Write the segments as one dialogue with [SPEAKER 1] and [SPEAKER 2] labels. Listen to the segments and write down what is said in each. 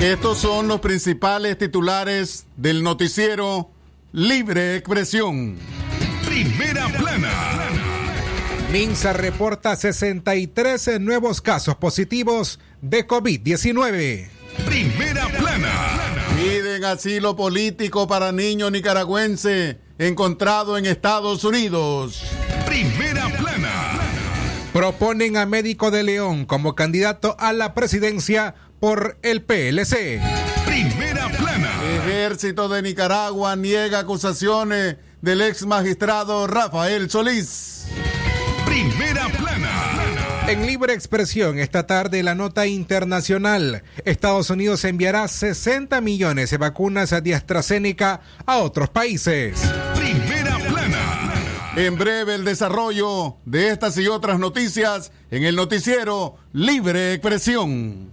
[SPEAKER 1] Estos son los principales titulares del noticiero Libre Expresión.
[SPEAKER 2] Primera plana.
[SPEAKER 3] Minsa reporta 63 nuevos casos positivos de COVID-19.
[SPEAKER 2] Primera plana.
[SPEAKER 1] Piden asilo político para niño nicaragüense encontrado en Estados Unidos.
[SPEAKER 2] Primera plana.
[SPEAKER 3] Proponen a Médico de León como candidato a la presidencia por el PLC.
[SPEAKER 2] Primera plana.
[SPEAKER 1] Ejército de Nicaragua niega acusaciones del ex magistrado Rafael Solís.
[SPEAKER 2] Primera plana.
[SPEAKER 3] En libre expresión, esta tarde la nota internacional. Estados Unidos enviará 60 millones de vacunas de AstraZeneca a otros países.
[SPEAKER 2] Primera plana.
[SPEAKER 1] En breve el desarrollo de estas y otras noticias en el noticiero Libre Expresión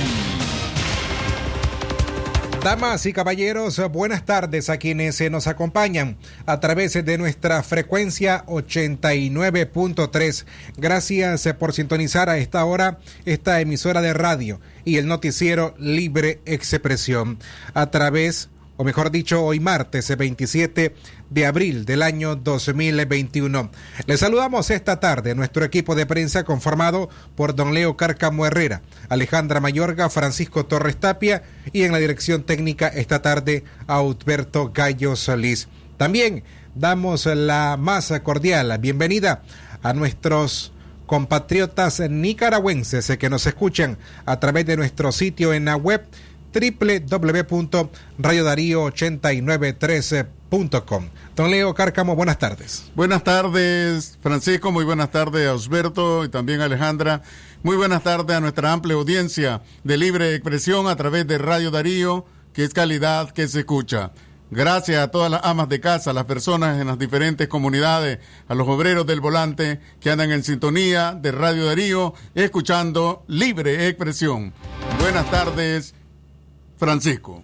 [SPEAKER 3] Damas y caballeros, buenas tardes a quienes se nos acompañan a través de nuestra frecuencia 89.3. Gracias por sintonizar a esta hora esta emisora de radio y el noticiero Libre Expresión a través o mejor dicho, hoy martes 27 de abril del año 2021. Les saludamos esta tarde nuestro equipo de prensa conformado por don Leo Cárcamo Herrera, Alejandra Mayorga, Francisco Torres Tapia y en la dirección técnica esta tarde a Utberto Gallo Solís. También damos la más cordial bienvenida a nuestros compatriotas nicaragüenses que nos escuchan a través de nuestro sitio en la web www.radiodarío8913.com. Don Leo Cárcamo, buenas tardes.
[SPEAKER 1] Buenas tardes, Francisco, muy buenas tardes a Osberto y también a Alejandra. Muy buenas tardes a nuestra amplia audiencia de libre expresión a través de Radio Darío, que es calidad que se escucha. Gracias a todas las amas de casa, las personas en las diferentes comunidades, a los obreros del volante que andan en sintonía de Radio Darío, escuchando libre expresión. Buenas tardes Francisco.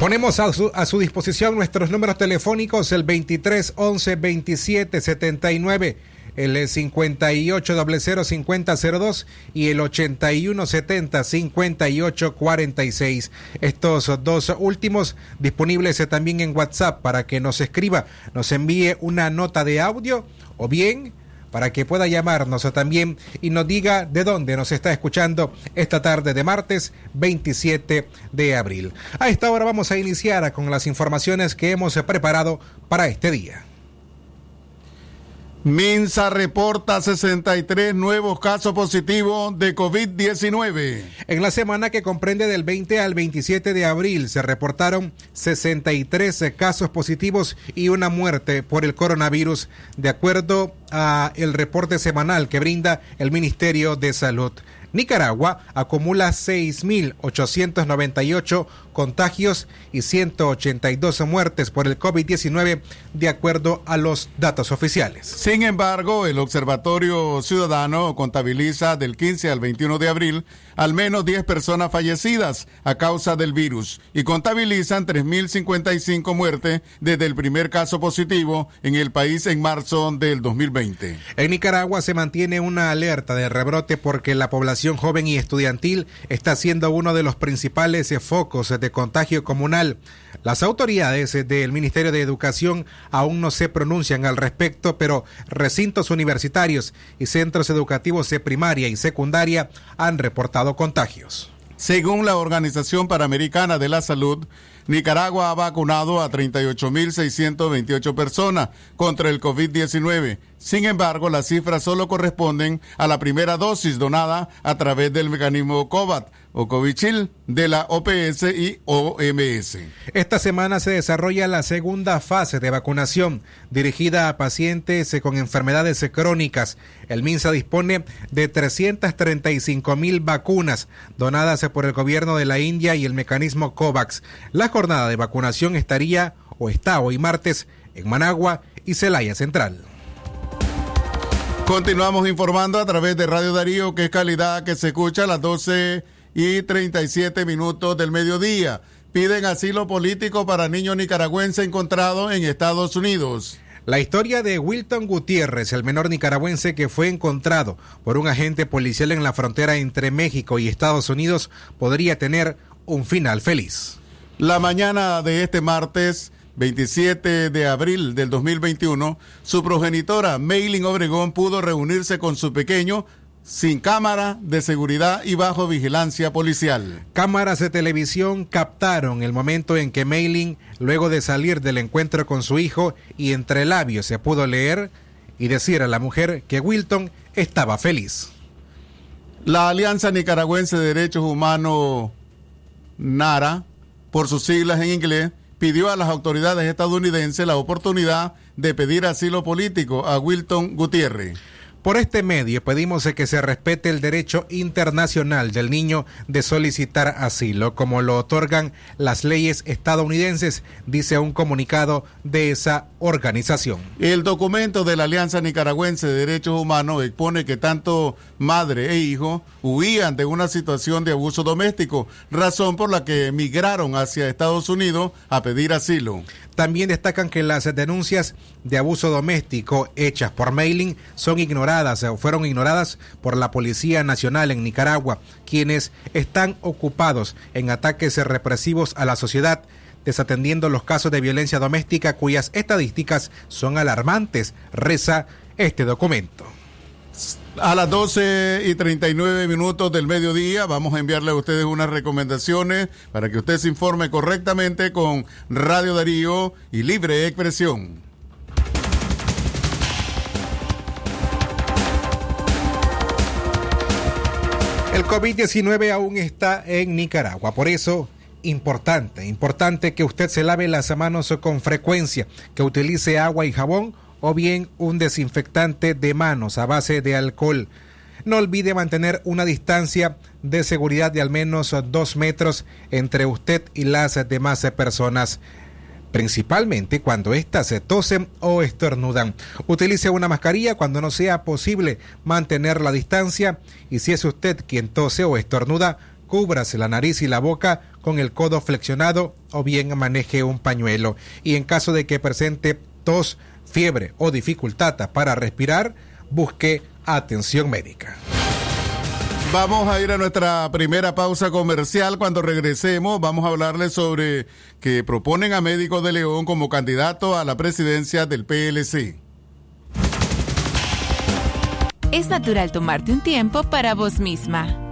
[SPEAKER 3] Ponemos a su, a su, disposición nuestros números telefónicos, el 23 11 27 79, el 58 00 50 02 y el 81 70 58 46. Estos dos últimos disponibles también en WhatsApp para que nos escriba, nos envíe una nota de audio o bien para que pueda llamarnos también y nos diga de dónde nos está escuchando esta tarde de martes 27 de abril. A esta hora vamos a iniciar con las informaciones que hemos preparado para este día.
[SPEAKER 1] Minsa reporta 63 nuevos casos positivos de COVID-19.
[SPEAKER 3] En la semana que comprende del 20 al 27 de abril se reportaron 63 casos positivos y una muerte por el coronavirus, de acuerdo a el reporte semanal que brinda el Ministerio de Salud. Nicaragua acumula 6.898 contagios y 182 muertes por el COVID-19 de acuerdo a los datos oficiales.
[SPEAKER 1] Sin embargo, el Observatorio Ciudadano contabiliza del 15 al 21 de abril al menos 10 personas fallecidas a causa del virus y contabilizan 3.055 muertes desde el primer caso positivo en el país en marzo del 2020.
[SPEAKER 3] En Nicaragua se mantiene una alerta de rebrote porque la población joven y estudiantil está siendo uno de los principales focos de contagio comunal. Las autoridades del Ministerio de Educación aún no se pronuncian al respecto, pero recintos universitarios y centros educativos de primaria y secundaria han reportado contagios.
[SPEAKER 1] Según la Organización Panamericana de la Salud, Nicaragua ha vacunado a 38.628 personas contra el COVID-19. Sin embargo, las cifras solo corresponden a la primera dosis donada a través del mecanismo COVAT o Covichil de la OPS y OMS.
[SPEAKER 3] Esta semana se desarrolla la segunda fase de vacunación dirigida a pacientes con enfermedades crónicas. El MINSA dispone de 335 mil vacunas donadas por el gobierno de la India y el mecanismo COVAX. La jornada de vacunación estaría o está hoy martes en Managua y Celaya Central.
[SPEAKER 1] Continuamos informando a través de Radio Darío, que es calidad que se escucha a las 12 y 37 minutos del mediodía. Piden asilo político para niño nicaragüense encontrado en Estados Unidos.
[SPEAKER 3] La historia de Wilton Gutiérrez, el menor nicaragüense que fue encontrado por un agente policial en la frontera entre México y Estados Unidos, podría tener un final feliz.
[SPEAKER 1] La mañana de este martes 27 de abril del 2021, su progenitora, Maylin Obregón, pudo reunirse con su pequeño sin cámara de seguridad y bajo vigilancia policial.
[SPEAKER 3] Cámaras de televisión captaron el momento en que Mailing, luego de salir del encuentro con su hijo y entre labios se pudo leer y decir a la mujer que Wilton estaba feliz.
[SPEAKER 1] La Alianza Nicaragüense de Derechos Humanos, NARA, por sus siglas en inglés, pidió a las autoridades estadounidenses la oportunidad de pedir asilo político a Wilton Gutiérrez.
[SPEAKER 3] Por este medio pedimos que se respete el derecho internacional del niño de solicitar asilo, como lo otorgan las leyes estadounidenses, dice un comunicado de esa organización.
[SPEAKER 1] El documento de la Alianza Nicaragüense de Derechos Humanos expone que tanto madre e hijo huían de una situación de abuso doméstico, razón por la que emigraron hacia Estados Unidos a pedir asilo.
[SPEAKER 3] También destacan que las denuncias de abuso doméstico hechas por mailing son ignoradas o fueron ignoradas por la Policía Nacional en Nicaragua, quienes están ocupados en ataques represivos a la sociedad desatendiendo los casos de violencia doméstica cuyas estadísticas son alarmantes, reza este documento.
[SPEAKER 1] A las 12 y 39 minutos del mediodía vamos a enviarle a ustedes unas recomendaciones para que usted se informe correctamente con Radio Darío y Libre Expresión.
[SPEAKER 3] El COVID-19 aún está en Nicaragua, por eso importante, importante que usted se lave las manos con frecuencia, que utilice agua y jabón o bien un desinfectante de manos a base de alcohol. No olvide mantener una distancia de seguridad de al menos dos metros entre usted y las demás personas principalmente cuando éstas se tosen o estornudan. Utilice una mascarilla cuando no sea posible mantener la distancia y si es usted quien tose o estornuda, cúbrase la nariz y la boca con el codo flexionado o bien maneje un pañuelo. Y en caso de que presente tos, fiebre o dificultad para respirar, busque atención médica.
[SPEAKER 1] Vamos a ir a nuestra primera pausa comercial. Cuando regresemos, vamos a hablarles sobre que proponen a Médico de León como candidato a la presidencia del PLC.
[SPEAKER 4] Es natural tomarte un tiempo para vos misma.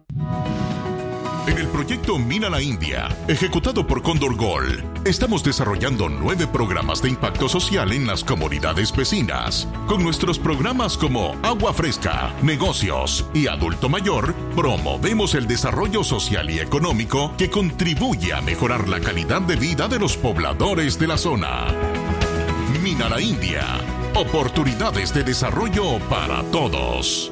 [SPEAKER 2] En el proyecto Mina la India, ejecutado por Condor Gold, estamos desarrollando nueve programas de impacto social en las comunidades vecinas. Con nuestros programas como Agua Fresca, Negocios y Adulto Mayor, promovemos el desarrollo social y económico que contribuye a mejorar la calidad de vida de los pobladores de la zona. Mina la India, oportunidades de desarrollo para todos.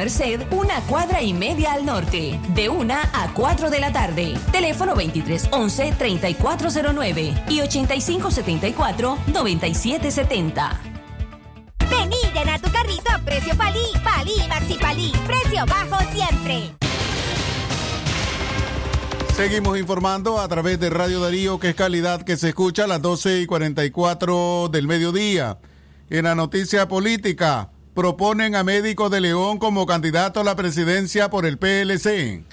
[SPEAKER 5] Merced, una cuadra y media al norte, de 1 a 4 de la tarde. Teléfono 2311-3409 y 8574-9770.
[SPEAKER 6] Vení, llena tu carrito a precio palí, palí, maxi palí, precio bajo siempre.
[SPEAKER 1] Seguimos informando a través de Radio Darío, que es calidad que se escucha a las 12 y 44 del mediodía. En la noticia política, proponen a Médico de León como candidato a la presidencia por el PLC.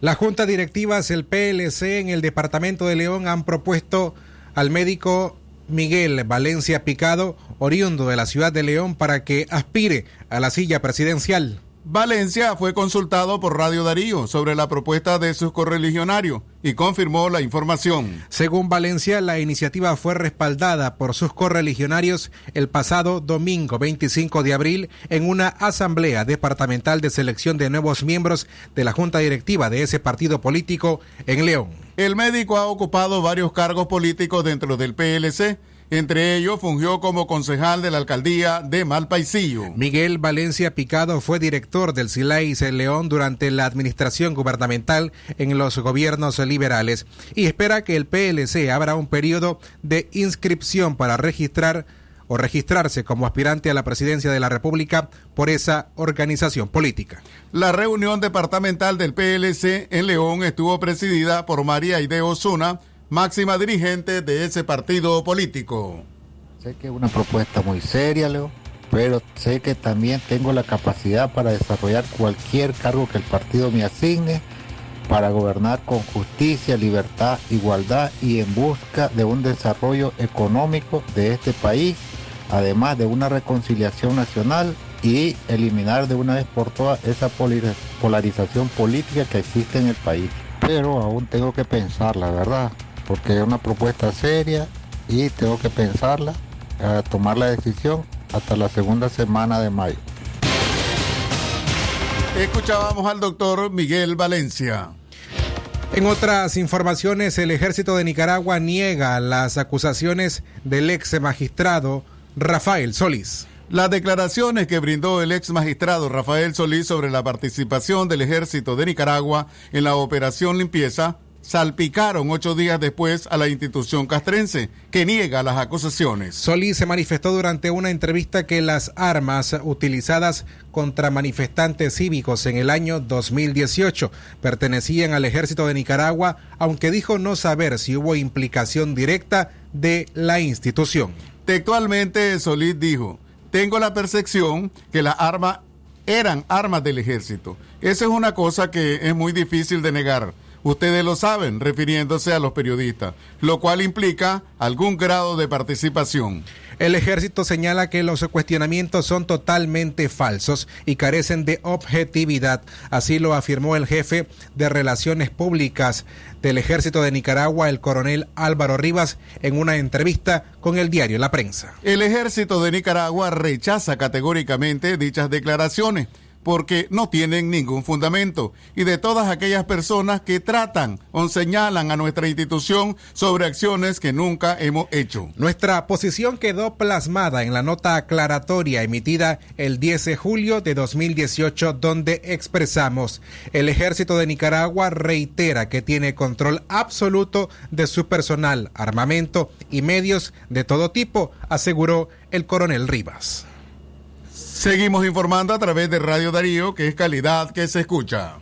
[SPEAKER 3] La Junta Directiva del PLC en el Departamento de León han propuesto al médico Miguel Valencia Picado, oriundo de la ciudad de León, para que aspire a la silla presidencial.
[SPEAKER 1] Valencia fue consultado por Radio Darío sobre la propuesta de sus correligionarios y confirmó la información.
[SPEAKER 3] Según Valencia, la iniciativa fue respaldada por sus correligionarios el pasado domingo 25 de abril en una asamblea departamental de selección de nuevos miembros de la junta directiva de ese partido político en León.
[SPEAKER 1] El médico ha ocupado varios cargos políticos dentro del PLC entre ellos, fungió como concejal de la alcaldía de Malpaisillo.
[SPEAKER 3] Miguel Valencia Picado fue director del SILAIS en León durante la administración gubernamental en los gobiernos liberales y espera que el PLC abra un periodo de inscripción para registrar o registrarse como aspirante a la presidencia de la República por esa organización política.
[SPEAKER 1] La reunión departamental del PLC en León estuvo presidida por María Ide Osuna, máxima dirigente de ese partido político.
[SPEAKER 7] Sé que es una propuesta muy seria, Leo, pero sé que también tengo la capacidad para desarrollar cualquier cargo que el partido me asigne para gobernar con justicia, libertad, igualdad y en busca de un desarrollo económico de este país, además de una reconciliación nacional y eliminar de una vez por todas esa polarización política que existe en el país. Pero aún tengo que pensar, la verdad, porque es una propuesta seria y tengo que pensarla, a tomar la decisión hasta la segunda semana de mayo.
[SPEAKER 1] Escuchábamos al doctor Miguel Valencia.
[SPEAKER 3] En otras informaciones, el ejército de Nicaragua niega las acusaciones del ex magistrado Rafael Solís.
[SPEAKER 1] Las declaraciones que brindó el ex magistrado Rafael Solís sobre la participación del ejército de Nicaragua en la operación limpieza salpicaron ocho días después a la institución castrense, que niega las acusaciones.
[SPEAKER 3] Solís se manifestó durante una entrevista que las armas utilizadas contra manifestantes cívicos en el año 2018 pertenecían al ejército de Nicaragua, aunque dijo no saber si hubo implicación directa de la institución.
[SPEAKER 1] Textualmente, Solís dijo, tengo la percepción que las armas eran armas del ejército. Esa es una cosa que es muy difícil de negar Ustedes lo saben, refiriéndose a los periodistas, lo cual implica algún grado de participación.
[SPEAKER 3] El ejército señala que los cuestionamientos son totalmente falsos y carecen de objetividad. Así lo afirmó el jefe de Relaciones Públicas del Ejército de Nicaragua, el coronel Álvaro Rivas, en una entrevista con el diario La Prensa.
[SPEAKER 1] El ejército de Nicaragua rechaza categóricamente dichas declaraciones porque no tienen ningún fundamento, y de todas aquellas personas que tratan o señalan a nuestra institución sobre acciones que nunca hemos hecho.
[SPEAKER 3] Nuestra posición quedó plasmada en la nota aclaratoria emitida el 10 de julio de 2018, donde expresamos, el ejército de Nicaragua reitera que tiene control absoluto de su personal, armamento y medios de todo tipo, aseguró el coronel Rivas.
[SPEAKER 1] Seguimos informando a través de Radio Darío, que es calidad que se escucha.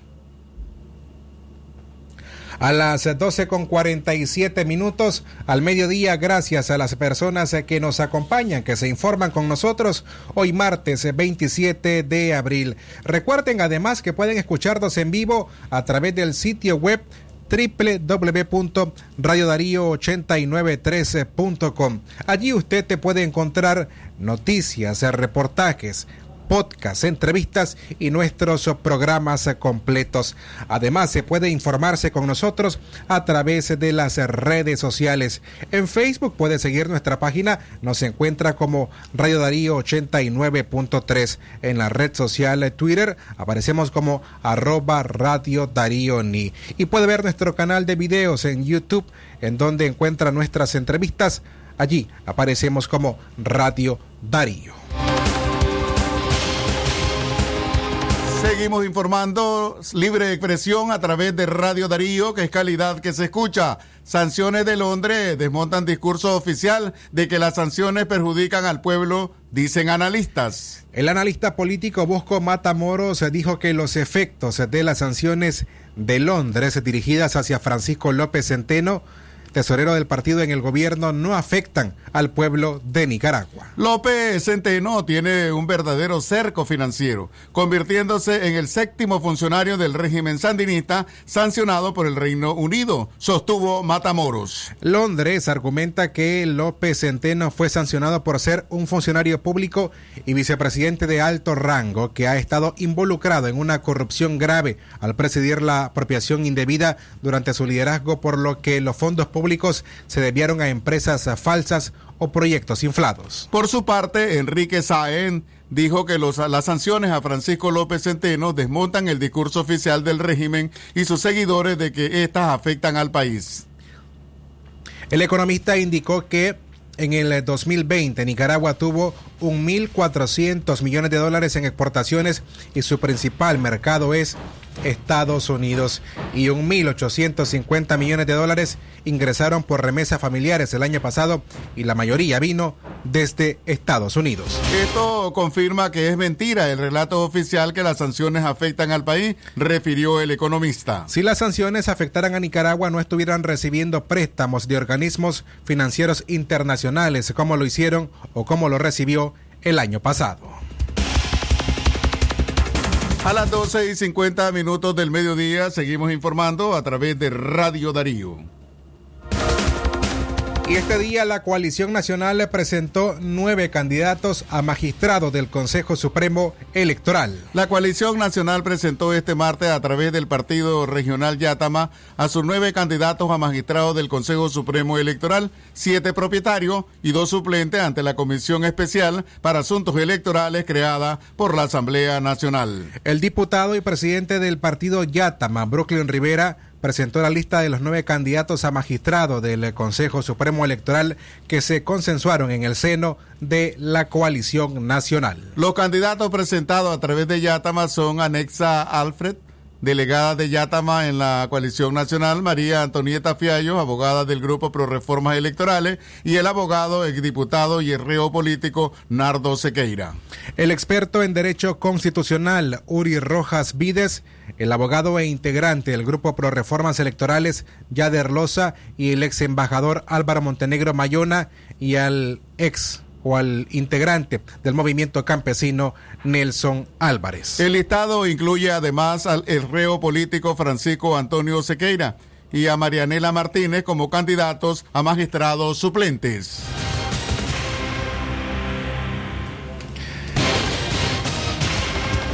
[SPEAKER 3] A las 12 con 47 minutos al mediodía, gracias a las personas que nos acompañan, que se informan con nosotros hoy martes 27 de abril. Recuerden además que pueden escucharnos en vivo a través del sitio web www.radiodarío8913.com. Allí usted te puede encontrar noticias, reportajes, podcasts, entrevistas y nuestros programas completos. Además, se puede informarse con nosotros a través de las redes sociales. En Facebook puede seguir nuestra página, nos encuentra como Radio Darío 89.3. En la red social Twitter aparecemos como arroba Radio Darío Ni. Y puede ver nuestro canal de videos en YouTube, en donde encuentra nuestras entrevistas. Allí aparecemos como Radio Darío.
[SPEAKER 1] Seguimos informando libre expresión a través de Radio Darío, que es calidad que se escucha. Sanciones de Londres desmontan discurso oficial de que las sanciones perjudican al pueblo, dicen analistas.
[SPEAKER 3] El analista político Bosco Matamoros dijo que los efectos de las sanciones de Londres dirigidas hacia Francisco López Centeno tesorero del partido en el gobierno, no afectan al pueblo de Nicaragua.
[SPEAKER 1] López Centeno tiene un verdadero cerco financiero, convirtiéndose en el séptimo funcionario del régimen sandinista sancionado por el Reino Unido, sostuvo Matamoros.
[SPEAKER 3] Londres argumenta que López Centeno fue sancionado por ser un funcionario público y vicepresidente de alto rango que ha estado involucrado en una corrupción grave al presidir la apropiación indebida durante su liderazgo, por lo que los fondos públicos públicos se debieron a empresas falsas o proyectos inflados.
[SPEAKER 1] Por su parte, Enrique Saen dijo que los, las sanciones a Francisco López Centeno desmontan el discurso oficial del régimen y sus seguidores de que éstas afectan al país.
[SPEAKER 3] El economista indicó que en el 2020 Nicaragua tuvo 1.400 millones de dólares en exportaciones y su principal mercado es Estados Unidos y 1.850 millones de dólares ingresaron por remesas familiares el año pasado y la mayoría vino desde Estados Unidos.
[SPEAKER 1] Esto confirma que es mentira el relato oficial que las sanciones afectan al país, refirió el economista.
[SPEAKER 3] Si las sanciones afectaran a Nicaragua no estuvieran recibiendo préstamos de organismos financieros internacionales como lo hicieron o como lo recibió el año pasado.
[SPEAKER 1] A las 12 y 50 minutos del mediodía seguimos informando a través de Radio Darío.
[SPEAKER 3] Y este día la coalición nacional presentó nueve candidatos a magistrado del Consejo Supremo Electoral.
[SPEAKER 1] La coalición nacional presentó este martes a través del partido regional Yatama a sus nueve candidatos a magistrado del Consejo Supremo Electoral, siete propietarios y dos suplentes ante la Comisión Especial para Asuntos Electorales creada por la Asamblea Nacional.
[SPEAKER 3] El diputado y presidente del partido Yatama, Brooklyn Rivera, presentó la lista de los nueve candidatos a magistrado del Consejo Supremo Electoral que se consensuaron en el seno de la coalición nacional.
[SPEAKER 1] Los candidatos presentados a través de Yatama son Anexa Alfred, delegada de Yatama en la coalición nacional, María Antonieta Fiallo, abogada del Grupo Pro Reformas Electorales, y el abogado, exdiputado y el reo político Nardo Sequeira.
[SPEAKER 3] El experto en Derecho Constitucional, Uri Rojas Vides, el abogado e integrante del Grupo Pro Reformas Electorales, Yader Loza, y el ex embajador Álvaro Montenegro Mayona, y al ex o al integrante del movimiento campesino Nelson Álvarez.
[SPEAKER 1] El listado incluye además al el reo político Francisco Antonio Sequeira y a Marianela Martínez como candidatos a magistrados suplentes.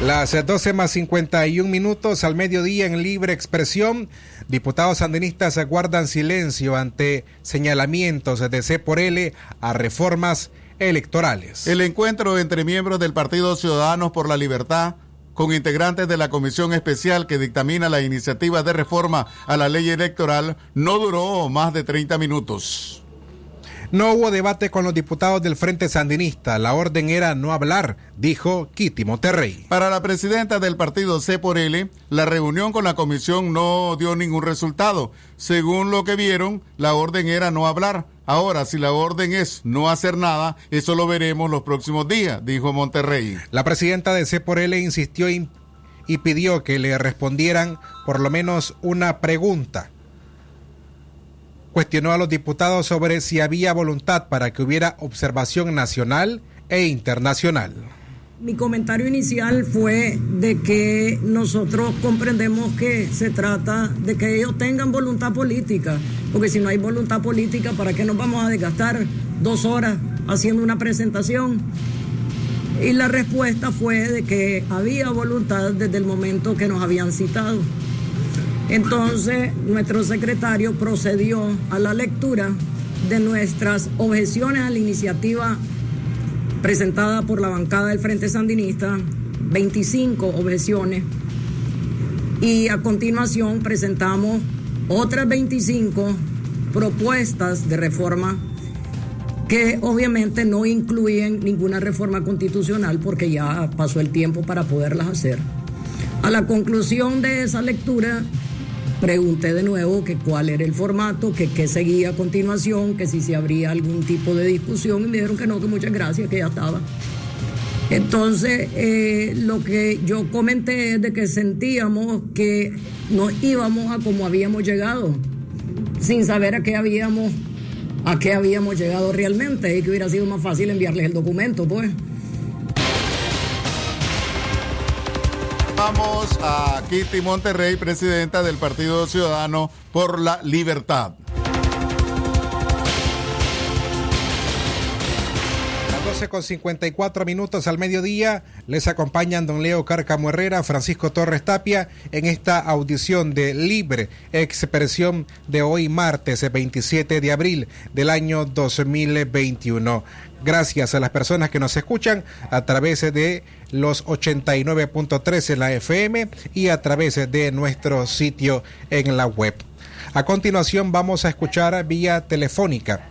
[SPEAKER 3] Las 12 más 51 minutos al mediodía en libre expresión, diputados sandinistas guardan silencio ante señalamientos de C por L a reformas electorales.
[SPEAKER 1] El encuentro entre miembros del Partido Ciudadanos por la Libertad con integrantes de la comisión especial que dictamina la iniciativa de reforma a la ley electoral no duró más de 30 minutos.
[SPEAKER 3] No hubo debate con los diputados del Frente Sandinista. La orden era no hablar, dijo Kitty Monterrey.
[SPEAKER 1] Para la presidenta del partido C por L, la reunión con la comisión no dio ningún resultado. Según lo que vieron, la orden era no hablar. Ahora, si la orden es no hacer nada, eso lo veremos los próximos días, dijo Monterrey.
[SPEAKER 3] La presidenta de C por L insistió y pidió que le respondieran por lo menos una pregunta cuestionó a los diputados sobre si había voluntad para que hubiera observación nacional e internacional.
[SPEAKER 8] Mi comentario inicial fue de que nosotros comprendemos que se trata de que ellos tengan voluntad política, porque si no hay voluntad política, ¿para qué nos vamos a desgastar dos horas haciendo una presentación? Y la respuesta fue de que había voluntad desde el momento que nos habían citado. Entonces, nuestro secretario procedió a la lectura de nuestras objeciones a la iniciativa presentada por la bancada del Frente Sandinista, 25 objeciones, y a continuación presentamos otras 25 propuestas de reforma que obviamente no incluyen ninguna reforma constitucional porque ya pasó el tiempo para poderlas hacer. A la conclusión de esa lectura, Pregunté de nuevo que cuál era el formato, que qué seguía a continuación, que si se habría algún tipo de discusión y me dijeron que no, que muchas gracias, que ya estaba. Entonces, eh, lo que yo comenté es de que sentíamos que nos íbamos a como habíamos llegado, sin saber a qué habíamos, a qué habíamos llegado realmente y que hubiera sido más fácil enviarles el documento, pues.
[SPEAKER 1] Vamos a Kitty Monterrey, presidenta del Partido Ciudadano por la Libertad.
[SPEAKER 3] Las 12 con 54 minutos al mediodía les acompañan don Leo Carcamo Herrera, Francisco Torres Tapia en esta audición de libre expresión de hoy martes 27 de abril del año 2021 gracias a las personas que nos escuchan a través de los 89.3 en la FM y a través de nuestro sitio en la web. A continuación vamos a escuchar vía telefónica.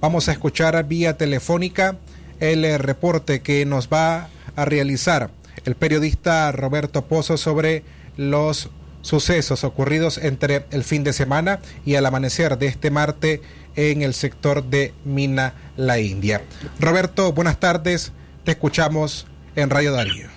[SPEAKER 3] Vamos a escuchar vía telefónica el reporte que nos va a realizar el periodista Roberto Pozo sobre los sucesos ocurridos entre el fin de semana y al amanecer de este martes en el sector de Mina La India. Roberto, buenas tardes, te escuchamos en Radio Darío.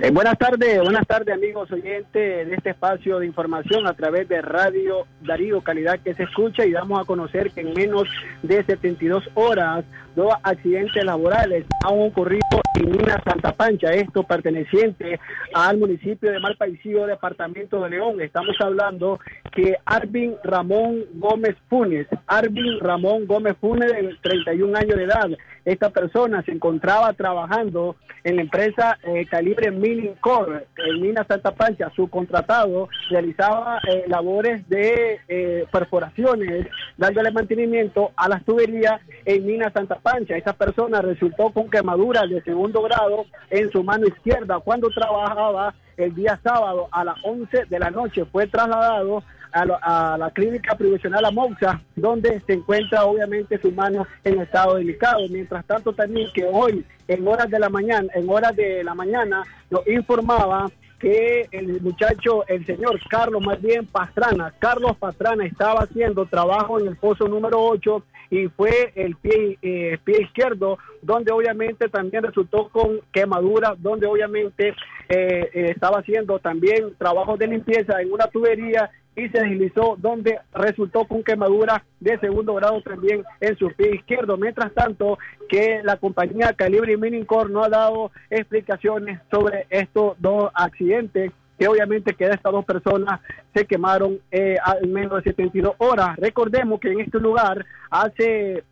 [SPEAKER 9] Eh, buenas tardes, buenas tardes amigos oyentes de este espacio de información a través de Radio Darío, calidad que se escucha y damos a conocer que en menos de 72 horas dos accidentes laborales han ocurrido en Mina Santa Pancha, esto perteneciente al municipio de Malpaisillo, departamento de León. Estamos hablando que Arvin Ramón Gómez Funes, Arvin Ramón Gómez Funes de 31 años de edad, esta persona se encontraba trabajando en la empresa eh, Calibre Milling Core en Mina Santa Pancha. Su contratado realizaba eh, labores de eh, perforaciones, dándole mantenimiento a las tuberías en Mina Santa Pancha. Esta persona resultó con quemaduras de segundo grado en su mano izquierda cuando trabajaba el día sábado a las 11 de la noche. Fue trasladado a, la clínica provisional Amoxa, donde se encuentra obviamente su mano en estado delicado. Mientras tanto también que hoy en horas de la mañana, en horas de la mañana, nos informaba que el muchacho, el señor Carlos, más bien Pastrana, Carlos Pastrana estaba haciendo trabajo en el pozo número 8 y fue el pie, eh, pie izquierdo, donde obviamente también resultó con quemadura, donde obviamente eh, eh, estaba haciendo también trabajos de limpieza en una tubería y se deslizó donde resultó con quemadura de segundo grado también en su pie izquierdo. Mientras tanto, que la compañía Calibre Minicor no ha dado explicaciones sobre estos dos accidentes que obviamente que estas dos personas se quemaron eh, en menos de 72 horas. Recordemos que en este lugar hace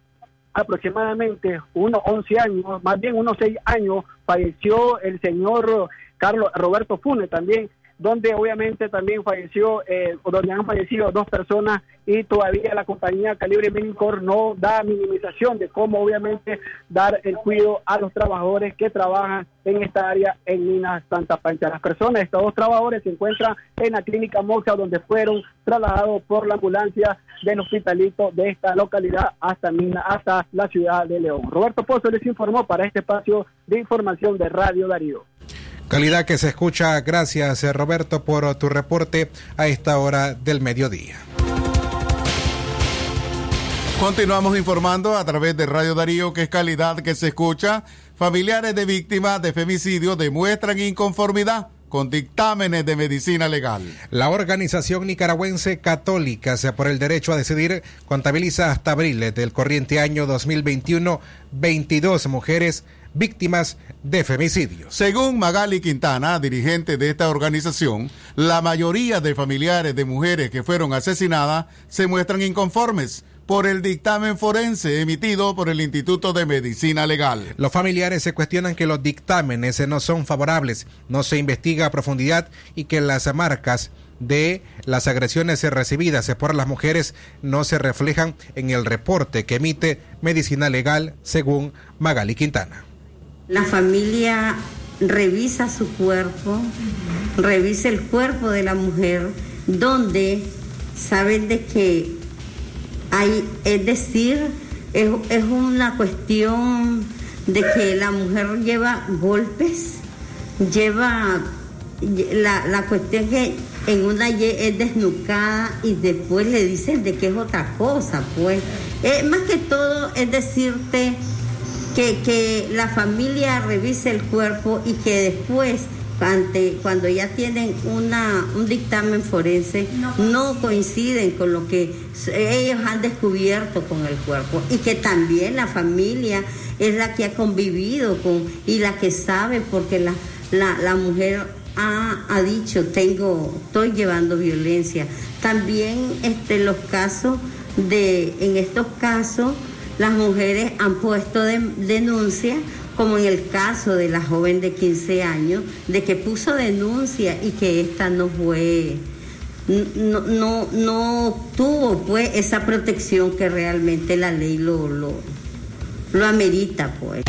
[SPEAKER 9] aproximadamente unos 11 años, más bien unos 6 años, falleció el señor Carlos Roberto Funes también donde obviamente también falleció, eh, donde han fallecido dos personas y todavía la compañía Calibre Minicor no da minimización de cómo obviamente dar el cuidado a los trabajadores que trabajan en esta área en Minas Santa Pancha. Las personas, estos dos trabajadores se encuentran en la clínica Moxa donde fueron trasladados por la ambulancia del hospitalito de esta localidad hasta Minas, hasta la ciudad de León. Roberto Pozo les informó para este espacio de información de Radio Darío.
[SPEAKER 3] Calidad que se escucha. Gracias, eh, Roberto, por tu reporte a esta hora del mediodía.
[SPEAKER 1] Continuamos informando a través de Radio Darío, que es calidad que se escucha. Familiares de víctimas de femicidio demuestran inconformidad con dictámenes de medicina legal.
[SPEAKER 3] La organización nicaragüense Católica por el Derecho a Decidir contabiliza hasta abril del corriente año 2021 22 mujeres víctimas de femicidios.
[SPEAKER 1] Según Magali Quintana, dirigente de esta organización, la mayoría de familiares de mujeres que fueron asesinadas se muestran inconformes por el dictamen forense emitido por el Instituto de Medicina Legal.
[SPEAKER 3] Los familiares se cuestionan que los dictámenes no son favorables, no se investiga a profundidad y que las marcas de las agresiones recibidas por las mujeres no se reflejan en el reporte que emite Medicina Legal según Magali Quintana.
[SPEAKER 10] La familia revisa su cuerpo, revisa el cuerpo de la mujer, donde saben de que hay, es decir, es, una cuestión de que la mujer lleva golpes, lleva la, la cuestión que en una es desnucada y después le dicen de que es otra cosa, pues. más que todo es decirte que, la familia revise el cuerpo y que después cuando ya tienen una, un dictamen forense, no coinciden. con lo que ellos han descubierto con el cuerpo. Y que también la familia es la que ha convivido con y la que sabe porque la, la, mujer ha, ha, dicho tengo estoy llevando violencia también este los casos de en estos casos las mujeres han puesto denuncia, como en el caso de la joven de 15 años, de que puso denuncia y que esta no fue, no, no, no tuvo pues esa protección que realmente la ley lo, lo, lo amerita pues.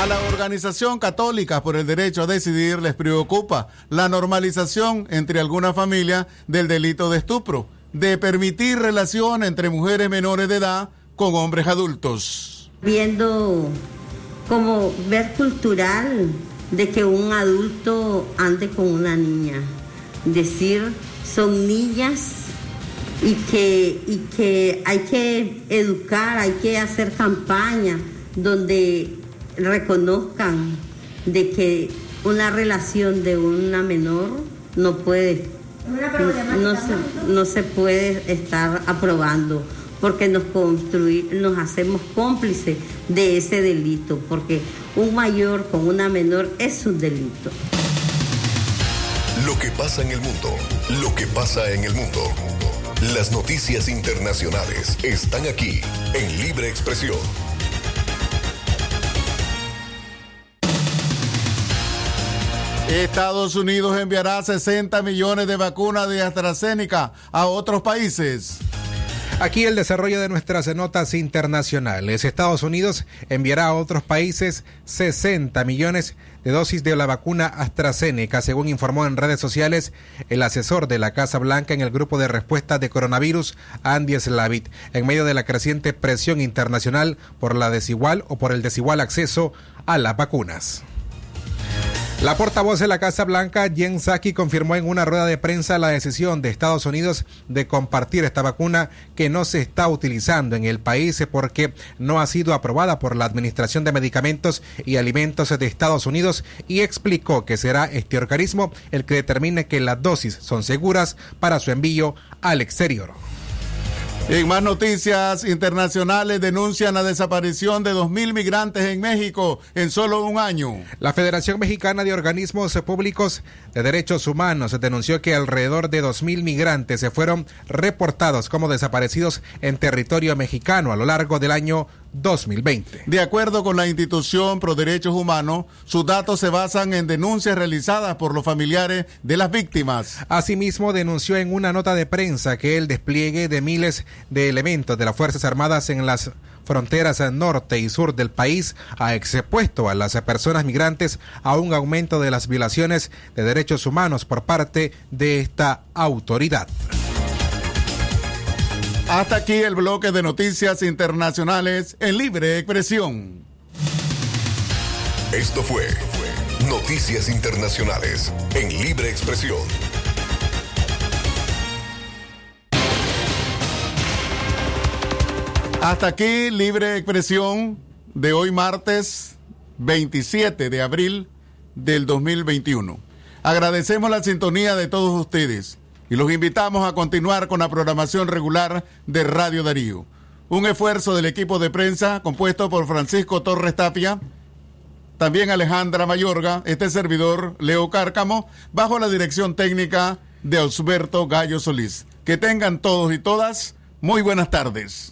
[SPEAKER 1] A la Organización Católica por el Derecho a Decidir les preocupa la normalización entre algunas familias del delito de estupro, de permitir relación entre mujeres menores de edad con hombres adultos.
[SPEAKER 10] Viendo como ver cultural de que un adulto ande con una niña. Decir, son niñas y que, y que hay que educar, hay que hacer campaña donde reconozcan de que una relación de una menor no puede, no, no se puede estar aprobando porque nos, nos hacemos cómplices de ese delito, porque un mayor con una menor es un delito.
[SPEAKER 2] Lo que pasa en el mundo, lo que pasa en el mundo. Las noticias internacionales están aquí en Libre Expresión.
[SPEAKER 1] Estados Unidos enviará 60 millones de vacunas de AstraZeneca a otros países.
[SPEAKER 3] Aquí el desarrollo de nuestras notas internacionales. Estados Unidos enviará a otros países 60 millones de dosis de la vacuna AstraZeneca, según informó en redes sociales el asesor de la Casa Blanca en el grupo de respuesta de coronavirus, Andy Slavit, en medio de la creciente presión internacional por la desigual o por el desigual acceso a las vacunas. La portavoz de la Casa Blanca, Jen Psaki, confirmó en una rueda de prensa la decisión de Estados Unidos de compartir esta vacuna que no se está utilizando en el país porque no ha sido aprobada por la Administración de Medicamentos y Alimentos de Estados Unidos y explicó que será este organismo el que determine que las dosis son seguras para su envío al exterior.
[SPEAKER 1] En más noticias internacionales denuncian la desaparición de 2.000 migrantes en México en solo un año.
[SPEAKER 3] La Federación Mexicana de Organismos Públicos de Derechos Humanos denunció que alrededor de 2.000 migrantes se fueron reportados como desaparecidos en territorio mexicano a lo largo del año 2020.
[SPEAKER 1] De acuerdo con la institución Pro Derechos Humanos, sus datos se basan en denuncias realizadas por los familiares de las víctimas.
[SPEAKER 3] Asimismo, denunció en una nota de prensa que el despliegue de miles de elementos de las Fuerzas Armadas en las fronteras norte y sur del país ha expuesto a las personas migrantes a un aumento de las violaciones de derechos humanos por parte de esta autoridad.
[SPEAKER 1] Hasta aquí el bloque de noticias internacionales en libre expresión.
[SPEAKER 2] Esto fue Noticias Internacionales en libre expresión.
[SPEAKER 1] Hasta aquí libre expresión de hoy martes 27 de abril del 2021. Agradecemos la sintonía de todos ustedes y los invitamos a continuar con la programación regular de Radio Darío. Un esfuerzo del equipo de prensa compuesto por Francisco Torres Tapia, también Alejandra Mayorga, este servidor Leo Cárcamo, bajo la dirección técnica de Osberto Gallo Solís. Que tengan todos y todas muy buenas tardes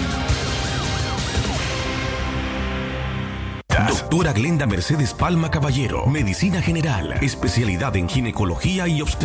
[SPEAKER 11] Doctora Glenda Mercedes Palma Caballero, Medicina General, especialidad en ginecología y obstetricia.